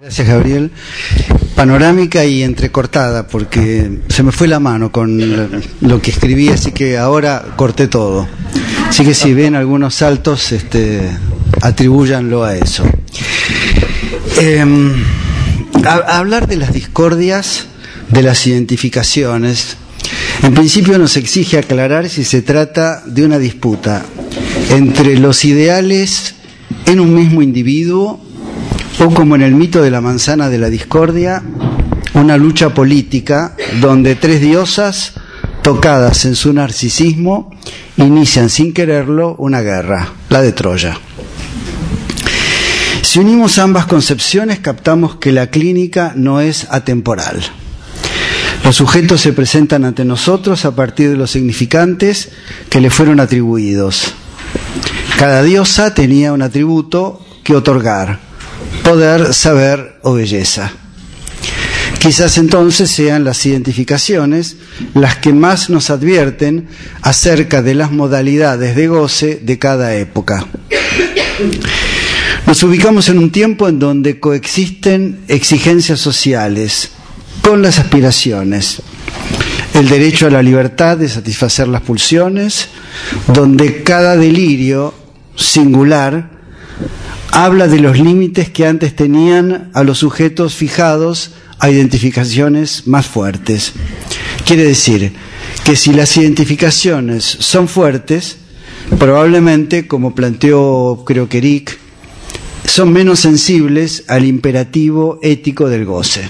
Gracias, Gabriel. Panorámica y entrecortada, porque se me fue la mano con lo que escribí, así que ahora corté todo. Así que si ven algunos saltos, este, atribúyanlo a eso. Em, hablar de las discordias, de las identificaciones, en principio nos exige aclarar si se trata de una disputa entre los ideales en un mismo individuo o como en el mito de la manzana de la discordia, una lucha política donde tres diosas, tocadas en su narcisismo, inician sin quererlo una guerra, la de Troya. Si unimos ambas concepciones, captamos que la clínica no es atemporal. Los sujetos se presentan ante nosotros a partir de los significantes que le fueron atribuidos. Cada diosa tenía un atributo que otorgar, poder, saber o belleza. Quizás entonces sean las identificaciones las que más nos advierten acerca de las modalidades de goce de cada época. Nos ubicamos en un tiempo en donde coexisten exigencias sociales con las aspiraciones, el derecho a la libertad de satisfacer las pulsiones, donde cada delirio singular habla de los límites que antes tenían a los sujetos fijados a identificaciones más fuertes. Quiere decir que si las identificaciones son fuertes, probablemente, como planteó creo que Eric, son menos sensibles al imperativo ético del goce.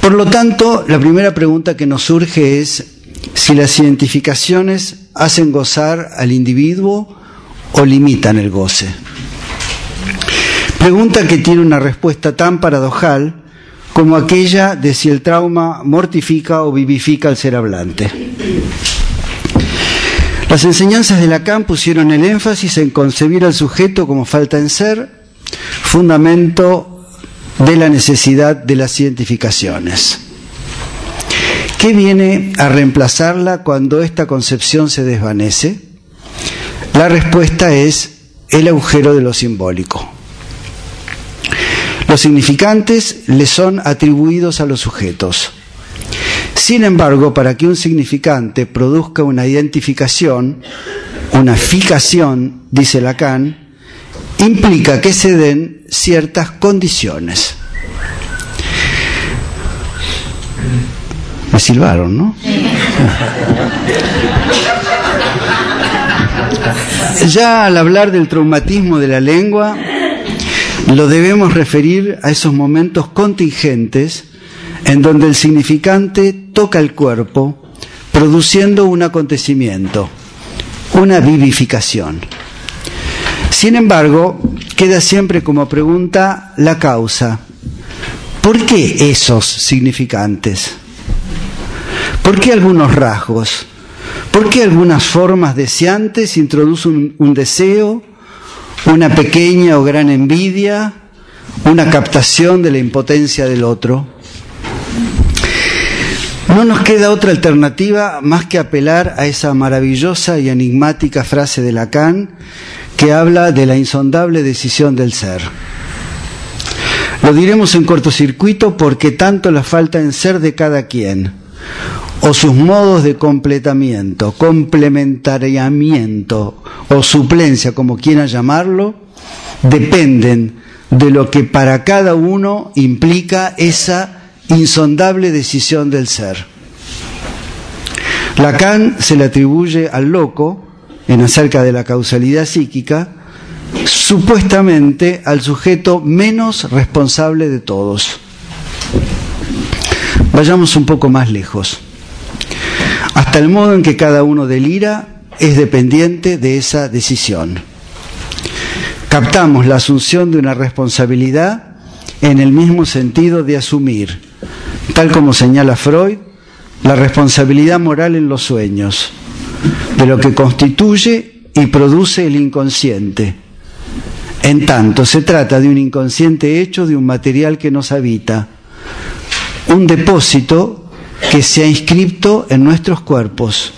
Por lo tanto, la primera pregunta que nos surge es si las identificaciones hacen gozar al individuo o limitan el goce. Pregunta que tiene una respuesta tan paradojal como aquella de si el trauma mortifica o vivifica al ser hablante. Las enseñanzas de Lacan pusieron el énfasis en concebir al sujeto como falta en ser, fundamento de la necesidad de las identificaciones. ¿Qué viene a reemplazarla cuando esta concepción se desvanece? La respuesta es el agujero de lo simbólico. Los significantes le son atribuidos a los sujetos. Sin embargo, para que un significante produzca una identificación, una fijación, dice Lacan, implica que se den ciertas condiciones. Me silbaron, ¿no? Ya al hablar del traumatismo de la lengua, lo debemos referir a esos momentos contingentes en donde el significante toca el cuerpo, produciendo un acontecimiento, una vivificación. Sin embargo, queda siempre como pregunta la causa. ¿Por qué esos significantes? ¿Por qué algunos rasgos? ¿Por qué algunas formas deseantes introducen un, deseo, una pequeña o gran envidia, una captación de la impotencia del otro? No nos queda otra alternativa más que apelar a esa maravillosa y enigmática frase de Lacan que habla de la insondable decisión del ser. Lo diremos en cortocircuito porque tanto la falta en ser de cada quien, o sus modos de completamiento, complementariamiento o suplencia, como quieran llamarlo, dependen de lo que para cada uno implica esa insondable decisión del ser. Lacan se le atribuye al loco, en acerca de la causalidad psíquica, supuestamente al sujeto menos responsable de todos. Vayamos un poco más lejos hasta el modo en que cada uno delira es dependiente de esa decisión. Captamos la asunción de una responsabilidad en el mismo sentido de asumir, tal como señala Freud, la responsabilidad moral en los sueños, de lo que constituye y produce el inconsciente. En tanto, se trata de un inconsciente hecho de un material que nos habita, un depósito que se ha inscrito en nuestros cuerpos.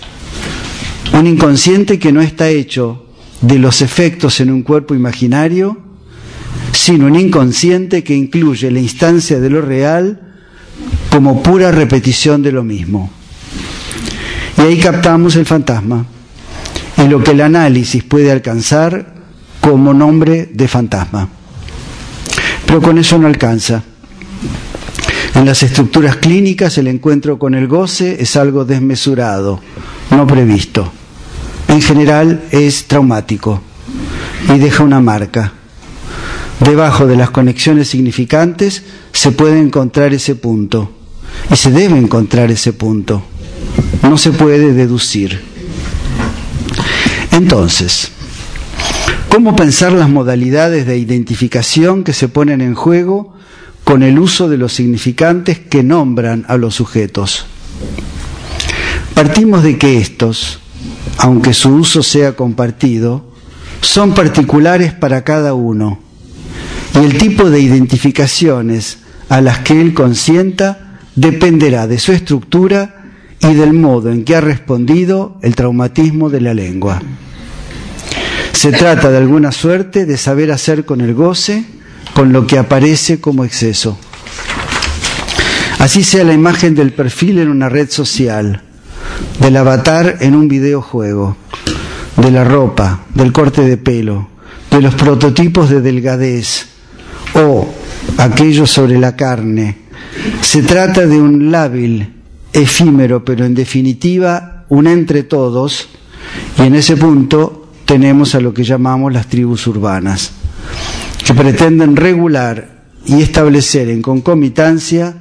Un inconsciente que no está hecho de los efectos en un cuerpo imaginario, sino un inconsciente que incluye la instancia de lo real como pura repetición de lo mismo. Y ahí captamos el fantasma y lo que el análisis puede alcanzar como nombre de fantasma. Pero con eso no alcanza. En las estructuras clínicas el encuentro con el goce es algo desmesurado, no previsto. En general es traumático y deja una marca. Debajo de las conexiones significantes se puede encontrar ese punto y se debe encontrar ese punto. No se puede deducir. Entonces, ¿cómo pensar las modalidades de identificación que se ponen en juego con el uso de los significantes que nombran a los sujetos? Partimos de que estos, aunque su uso sea compartido, son particulares para cada uno y el tipo de identificaciones a las que él consienta dependerá de su estructura y del modo en que ha respondido el traumatismo de la lengua. Se trata de alguna suerte de saber hacer con el goce con lo que aparece como exceso. Así sea la imagen del perfil en una red social, del avatar en un videojuego, de la ropa, del corte de pelo, de los prototipos de delgadez o aquello sobre la carne. Se trata de un lábil efímero, pero en definitiva un entre todos, y en ese punto tenemos a lo que llamamos las tribus urbanas, que pretenden regular y establecer en concomitancia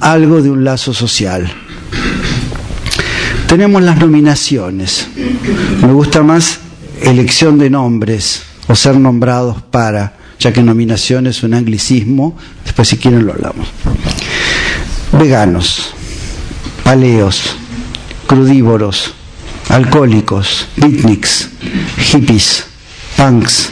algo de un lazo social. Tenemos las nominaciones. Me gusta más elección de nombres o ser nombrados para, ya que nominación es un anglicismo, después si quieren lo hablamos. Veganos paleos, crudívoros, alcohólicos, beatniks, hippies, punks,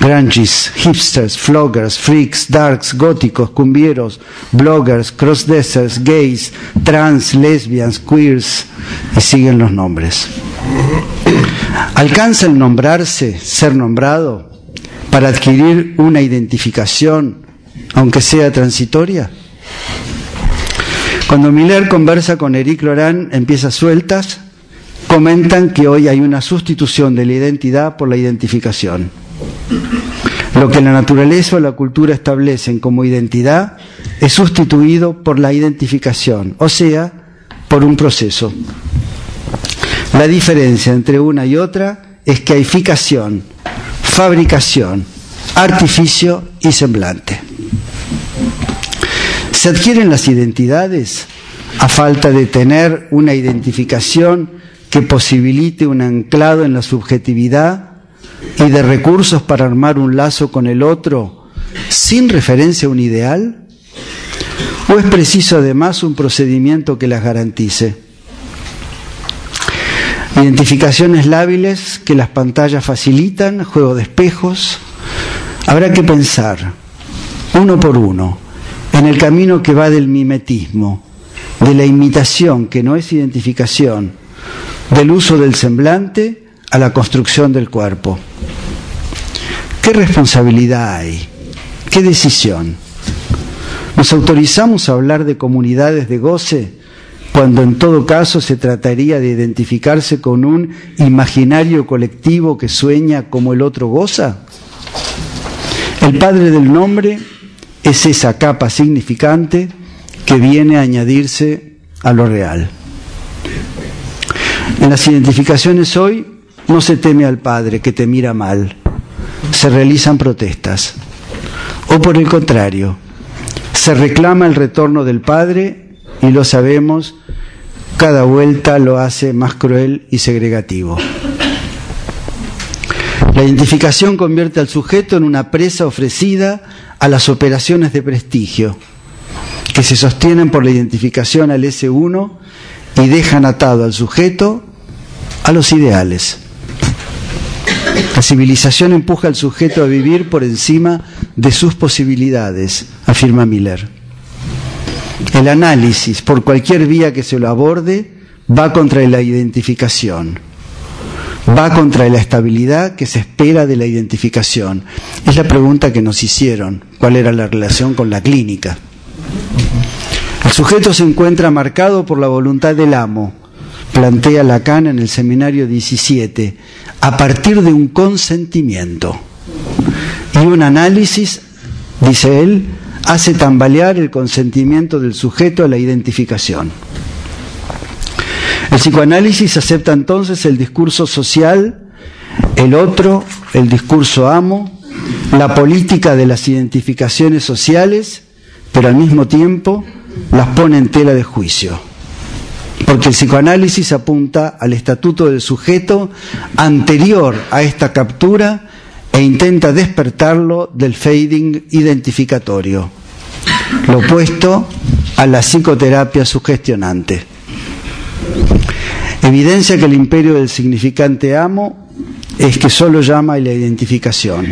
grungies, hipsters, floggers, freaks, darks, góticos, cumbieros, bloggers, crossdressers, gays, trans, lesbians, queers, y siguen los nombres. ¿Alcanza el nombrarse, ser nombrado, para adquirir una identificación, aunque sea transitoria? Cuando Miller conversa con Eric Loran en piezas sueltas, comentan que hoy hay una sustitución de la identidad por la identificación. Lo que la naturaleza o la cultura establecen como identidad es sustituido por la identificación, o sea, por un proceso. La diferencia entre una y otra es que hay ficación, fabricación, artificio y semblante. Se adquieren las identidades a falta de tener una identificación que posibilite un anclado en la subjetividad y de recursos para armar un lazo con el otro sin referencia a un ideal? ¿O es preciso además un procedimiento que las garantice? Identificaciones lábiles que las pantallas facilitan, juego de espejos. Habrá que pensar, uno por uno, en el camino que va del mimetismo, de la imitación, que no es identificación, del uso del semblante a la construcción del cuerpo. ¿Qué responsabilidad hay? ¿Qué decisión? ¿Nos autorizamos a hablar de comunidades de goce cuando en todo caso se trataría de identificarse con un imaginario colectivo que sueña como el otro goza? El padre del nombre es esa capa significante que viene a añadirse a lo real. En las identificaciones hoy no se teme al Padre que te mira mal, se realizan protestas. O por el contrario, se reclama el retorno del Padre y lo sabemos, cada vuelta lo hace más cruel y segregativo. La identificación convierte al sujeto en una presa ofrecida a las operaciones de prestigio, que se sostienen por la identificación al S1 y dejan atado al sujeto a los ideales. La civilización empuja al sujeto a vivir por encima de sus posibilidades, afirma Miller. El análisis, por cualquier vía que se lo aborde, va contra la identificación. va contra la estabilidad que se espera de la identificación. Es la pregunta que nos hicieron, cuál era la relación con la clínica. El sujeto se encuentra marcado por la voluntad del amo, plantea Lacan en el seminario 17, a partir de un consentimiento y un análisis, dice él, hace tambalear el consentimiento del sujeto a la identificación. El psicoanálisis acepta entonces el discurso social, el otro, el discurso amo, la política de las identificaciones sociales, pero al mismo tiempo las pone en tela de juicio. Porque el psicoanálisis apunta al estatuto del sujeto anterior a esta captura e intenta despertarlo del fading identificatorio, lo opuesto a la psicoterapia sugestionante. Evidencia que el imperio del significante amo es que solo llama a la identificación.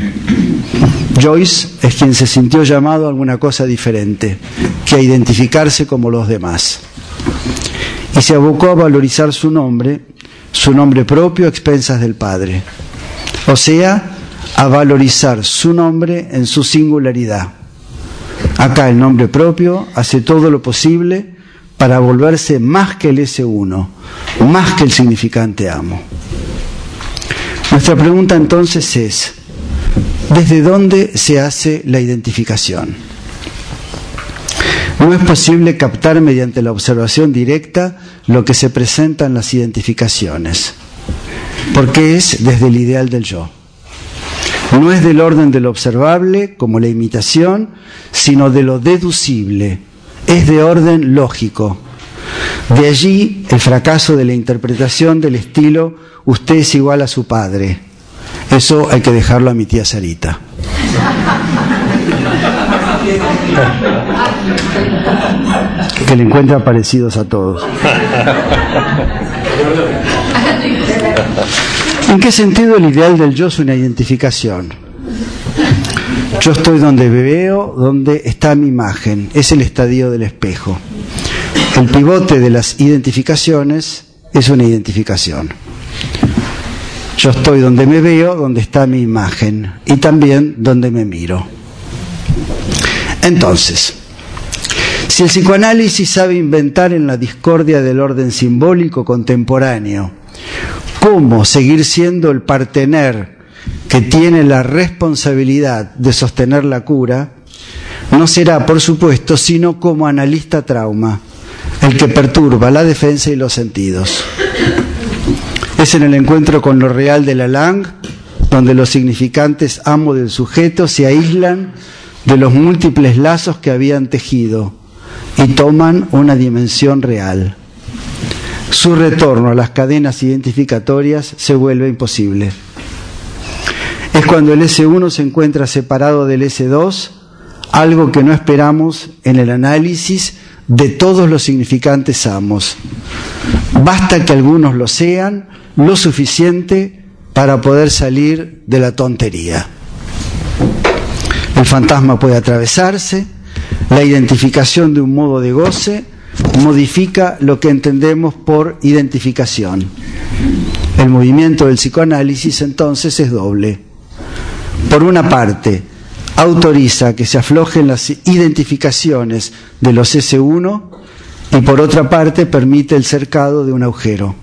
Joyce es quien se sintió llamado a alguna cosa diferente, que a identificarse como los demás. Y se abocó a valorizar su nombre, su nombre propio a expensas del Padre. O sea, a valorizar su nombre en su singularidad. Acá el nombre propio hace todo lo posible para volverse más que el S1, más que el significante amo. Nuestra pregunta entonces es, ¿desde dónde se hace la identificación? No es posible captar mediante la observación directa lo que se presenta en las identificaciones, porque es desde el ideal del yo. No es del orden de lo observable, como la imitación, sino de lo deducible, es de orden lógico. De allí el fracaso de la interpretación del estilo usted es igual a su padre. Eso hay que dejarlo a mi tía Sarita. Que le encuentra parecidos a todos. ¿En qué sentido el ideal del yo es una identificación? Yo estoy donde veo, donde está mi imagen. Es el estadio del espejo. El pivote de las identificaciones es una identificación. Yo estoy donde me veo, donde está mi imagen y también donde me miro. Entonces, si el psicoanálisis sabe inventar en la discordia del orden simbólico contemporáneo cómo seguir siendo el partener que tiene la responsabilidad de sostener la cura, no será, por supuesto, sino como analista trauma, el que perturba la defensa y los sentidos. Es en el encuentro con lo real de la Lang donde los significantes amo del sujeto se aíslan de los múltiples lazos que habían tejido y toman una dimensión real. Su retorno a las cadenas identificatorias se vuelve imposible es cuando el S1 se encuentra separado del S2, algo que no esperamos en el análisis de todos los significantes amos. Basta que algunos lo sean lo suficiente para poder salir de la tontería. El fantasma puede atravesarse, la identificación de un modo de goce modifica lo que entendemos por identificación. El movimiento del psicoanálisis entonces es doble por una parte, autoriza que se aflojen las identificaciones de los S1 y por otra parte permite el cercado de un agujero.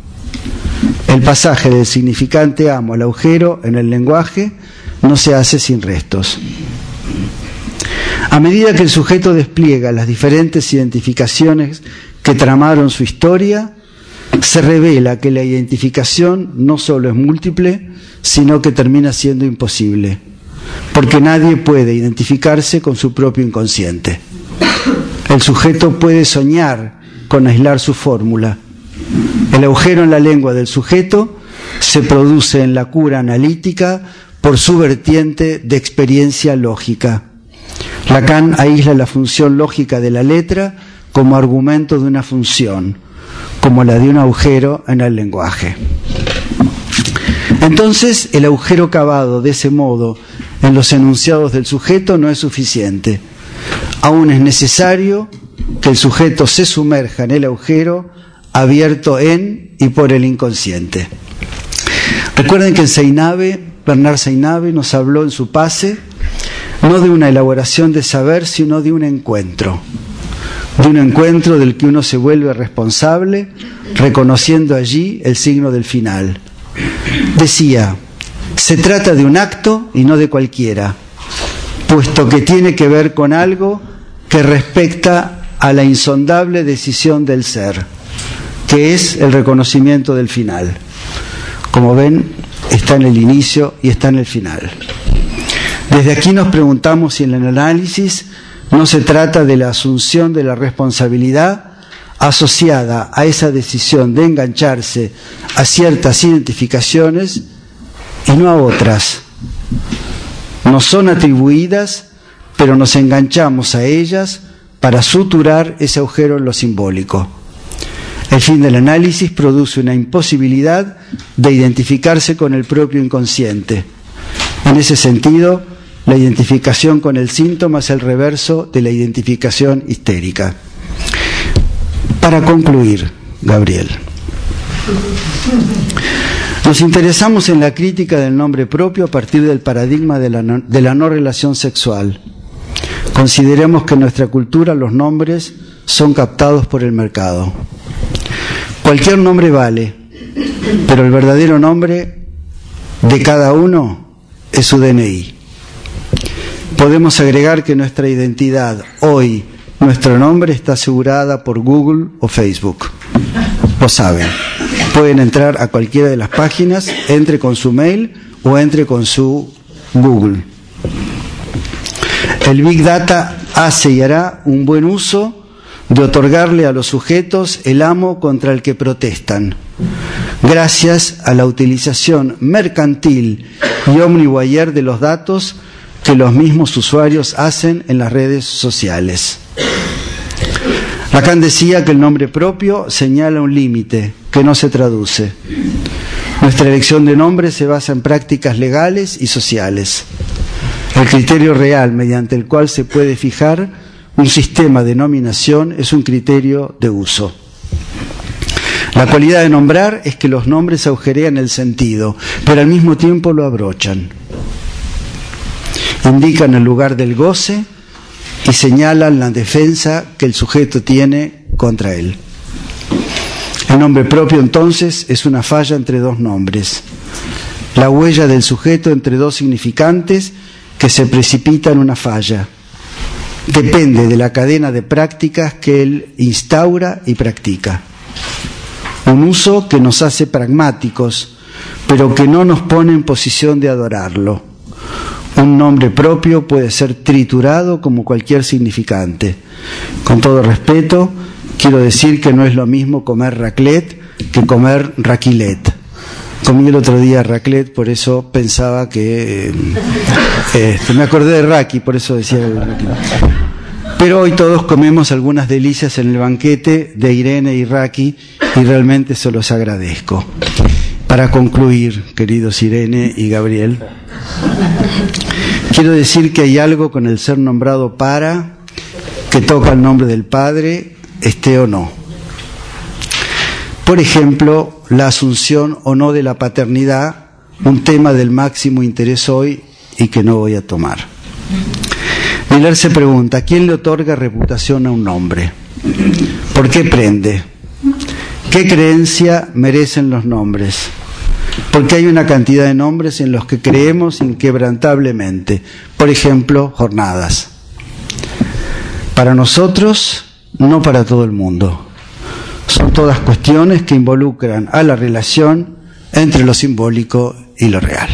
El pasaje del significante amo al agujero en el lenguaje no se hace sin restos. A medida que el sujeto despliega las diferentes identificaciones que tramaron su historia, se revela que la identificación no solo es múltiple, sino que termina siendo imposible, porque nadie puede identificarse con su propio inconsciente. El sujeto puede soñar con aislar su fórmula. El agujero en la lengua del sujeto se produce en la cura analítica por su vertiente de experiencia lógica. Lacan aísla la función lógica de la letra como argumento de una función, como la de un agujero en el lenguaje. Entonces, el agujero cavado de ese modo en los enunciados del sujeto no es suficiente. Aún es necesario que el sujeto se sumerja en el agujero abierto en y por el inconsciente. Recuerden que en Seinave, Bernard Seinave nos habló en su pase no de una elaboración de saber, sino de un encuentro. De un encuentro del que uno se vuelve responsable, reconociendo allí el signo del final. Decía, se trata de un acto y no de cualquiera, puesto que tiene que ver con algo que respecta a la insondable decisión del ser, que es el reconocimiento del final. Como ven, está en el inicio y está en el final. Desde aquí nos preguntamos si en el análisis no se trata de la asunción de la responsabilidad asociada a esa decisión de engancharse a ciertas identificaciones y no a otras. Nos son atribuidas, pero nos enganchamos a ellas para suturar ese agujero en lo simbólico. El fin del análisis produce una imposibilidad de identificarse con el propio inconsciente. En ese sentido, la identificación con el síntoma es el reverso de la identificación histérica. Para concluir, Gabriel, nos interesamos en la crítica del nombre propio a partir del paradigma de la no, relación sexual. Consideremos que en nuestra cultura los nombres son captados por el mercado. Cualquier nombre vale, pero el verdadero nombre de cada uno es su DNI podemos agregar que nuestra identidad hoy, nuestro nombre está asegurada por Google o Facebook. Lo saben. Pueden entrar a cualquiera de las páginas, entre con su mail o entre con su Google. El Big Data hace y hará un buen uso de otorgarle a los sujetos el amo contra el que protestan, gracias a la utilización mercantil y omnibuyer de los datos que los mismos usuarios hacen en las redes sociales. Lacan decía que el nombre propio señala un límite que no se traduce. Nuestra elección de nombre se basa en prácticas legales y sociales. El criterio real mediante el cual se puede fijar un sistema de nominación es un criterio de uso. La cualidad de nombrar es que los nombres agujerean el sentido, pero al mismo tiempo lo abrochan indican el lugar del goce y señalan la defensa que el sujeto tiene contra él. El nombre propio entonces es una falla entre dos nombres, la huella del sujeto entre dos significantes que se precipita en una falla. Depende de la cadena de prácticas que él instaura y practica. Un uso que nos hace pragmáticos, pero que no nos pone en posición de adorarlo un nombre propio puede ser triturado como cualquier significante. Con todo respeto, quiero decir que no es lo mismo comer raclette que comer raquilet. Comí el otro día raclette, por eso pensaba que... Eh, este, me acordé de Raki, por eso decía... Pero hoy todos comemos algunas delicias en el banquete de Irene y Raki y realmente se los agradezco. Para concluir, queridos Irene y Gabriel, quiero decir que hay algo con el ser nombrado para que toca el nombre del Padre, esté o no. Por ejemplo, la asunción o no de la paternidad, un tema del máximo interés hoy y que no voy a tomar. Miller se pregunta, ¿quién le otorga reputación a un nombre? ¿Por qué prende? ¿Qué creencia merecen los nombres? Porque hay una cantidad de nombres en los que creemos inquebrantablemente. Por ejemplo, jornadas. Para nosotros, no para todo el mundo. Son todas cuestiones que involucran a la relación entre lo simbólico y lo real.